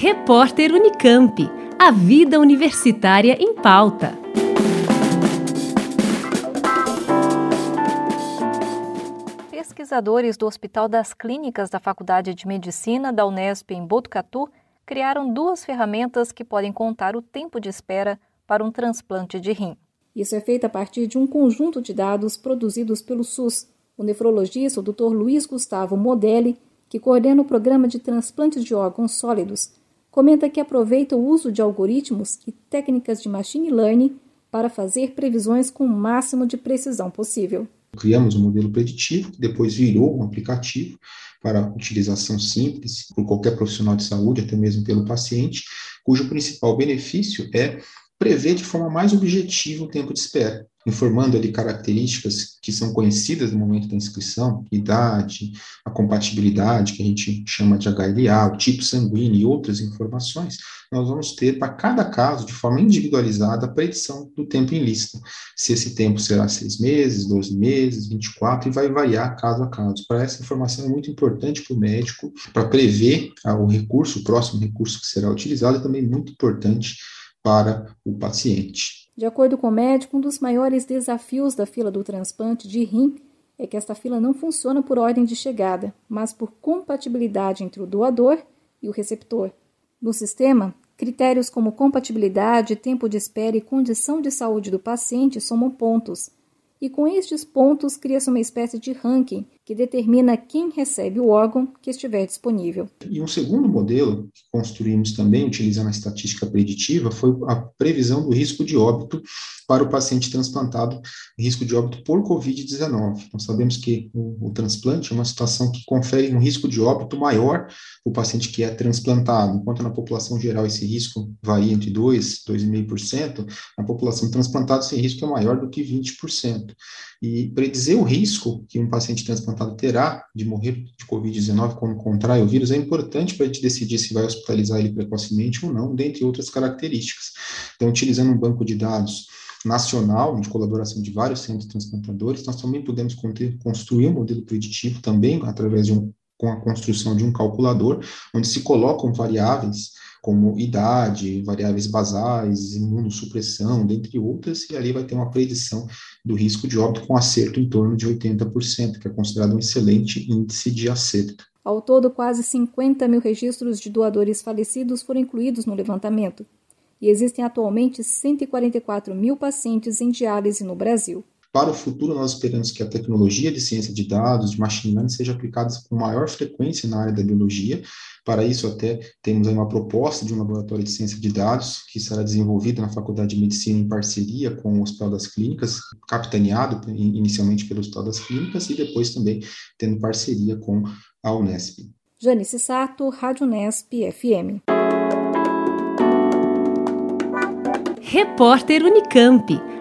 Repórter Unicamp. A vida universitária em pauta. Pesquisadores do Hospital das Clínicas da Faculdade de Medicina da Unesp em Botucatu criaram duas ferramentas que podem contar o tempo de espera para um transplante de rim. Isso é feito a partir de um conjunto de dados produzidos pelo SUS. O nefrologista, o Dr. Luiz Gustavo Modelli, que coordena o programa de transplantes de órgãos sólidos, comenta que aproveita o uso de algoritmos e técnicas de machine learning para fazer previsões com o máximo de precisão possível. Criamos um modelo preditivo, que depois virou um aplicativo para utilização simples por qualquer profissional de saúde, até mesmo pelo paciente, cujo principal benefício é prever de forma mais objetiva o tempo de espera, informando ali características que são conhecidas no momento da inscrição, idade, a compatibilidade, que a gente chama de HLA, o tipo sanguíneo e outras informações, nós vamos ter para cada caso, de forma individualizada, a predição do tempo em lista. Se esse tempo será seis meses, 12 meses, 24, e vai variar caso a caso. Para essa informação é muito importante para o médico, para prever ah, o recurso, o próximo recurso que será utilizado, é também muito importante para o paciente. De acordo com o médico, um dos maiores desafios da fila do transplante de rim é que esta fila não funciona por ordem de chegada, mas por compatibilidade entre o doador e o receptor. No sistema, critérios como compatibilidade, tempo de espera e condição de saúde do paciente somam pontos, e com estes pontos cria-se uma espécie de ranking que determina quem recebe o órgão que estiver disponível. E um segundo modelo que construímos também, utilizando a estatística preditiva, foi a previsão do risco de óbito para o paciente transplantado, risco de óbito por Covid-19. Nós sabemos que o, o, transplante é uma situação que confere um risco de óbito maior para o paciente que é transplantado, enquanto na população geral esse risco varia entre 2% e 2,5%, na população transplantada esse risco é maior do que 20%. E predizer o risco que um paciente transplantado terá de morrer de Covid-19 quando contrai o vírus é importante para a gente decidir se vai hospitalizar ele precocemente ou não, dentre outras características. Então, utilizando um banco de dados nacional, de colaboração de vários centros transplantadores, nós também podemos construir um modelo preditivo também através de um com a construção de um calculador, onde se colocam variáveis como idade, variáveis basais, imunossupressão, dentre outras, e ali vai ter uma predição do risco de óbito com acerto em torno de 80%, que é considerado um excelente índice de acerto. Ao todo, quase 50 mil registros de doadores falecidos foram incluídos no levantamento, e existem atualmente 144 mil pacientes em diálise no Brasil. Para o futuro, nós esperamos que a tecnologia de ciência de dados, de machine learning, seja aplicada com maior frequência na área da biologia. Para isso, até temos aí uma proposta de um laboratório de ciência de dados que será desenvolvido na Faculdade de Medicina em parceria com o Hospital das Clínicas, capitaneado inicialmente pelo Hospital das Clínicas e depois também tendo parceria com a Unesp. Janice Sato, Rádio Unesp FM. Repórter Unicamp.